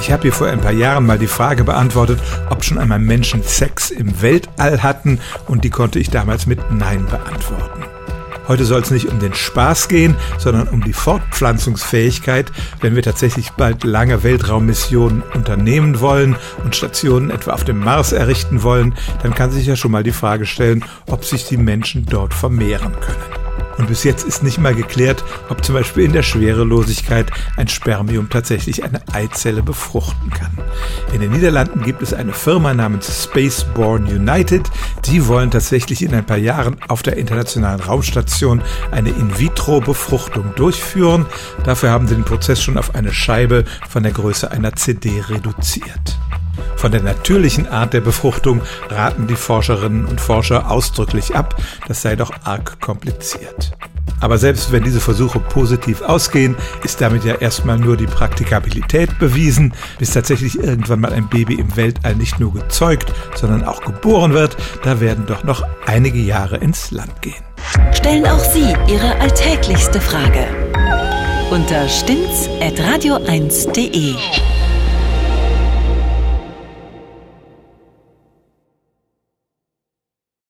Ich habe hier vor ein paar Jahren mal die Frage beantwortet, ob schon einmal Menschen Sex im Weltall hatten und die konnte ich damals mit Nein beantworten. Heute soll es nicht um den Spaß gehen, sondern um die Fortpflanzungsfähigkeit, wenn wir tatsächlich bald lange Weltraummissionen unternehmen wollen und Stationen etwa auf dem Mars errichten wollen, dann kann sich ja schon mal die Frage stellen, ob sich die Menschen dort vermehren können. Und bis jetzt ist nicht mal geklärt, ob zum Beispiel in der Schwerelosigkeit ein Spermium tatsächlich eine Eizelle befruchten kann. In den Niederlanden gibt es eine Firma namens Spaceborne United. Die wollen tatsächlich in ein paar Jahren auf der internationalen Raumstation eine In-vitro-Befruchtung durchführen. Dafür haben sie den Prozess schon auf eine Scheibe von der Größe einer CD reduziert. Von der natürlichen Art der Befruchtung raten die Forscherinnen und Forscher ausdrücklich ab, das sei doch arg kompliziert. Aber selbst wenn diese Versuche positiv ausgehen, ist damit ja erstmal nur die Praktikabilität bewiesen, bis tatsächlich irgendwann mal ein Baby im Weltall nicht nur gezeugt, sondern auch geboren wird, da werden doch noch einige Jahre ins Land gehen. Stellen auch Sie Ihre alltäglichste Frage unter stimmtz.radio1.de.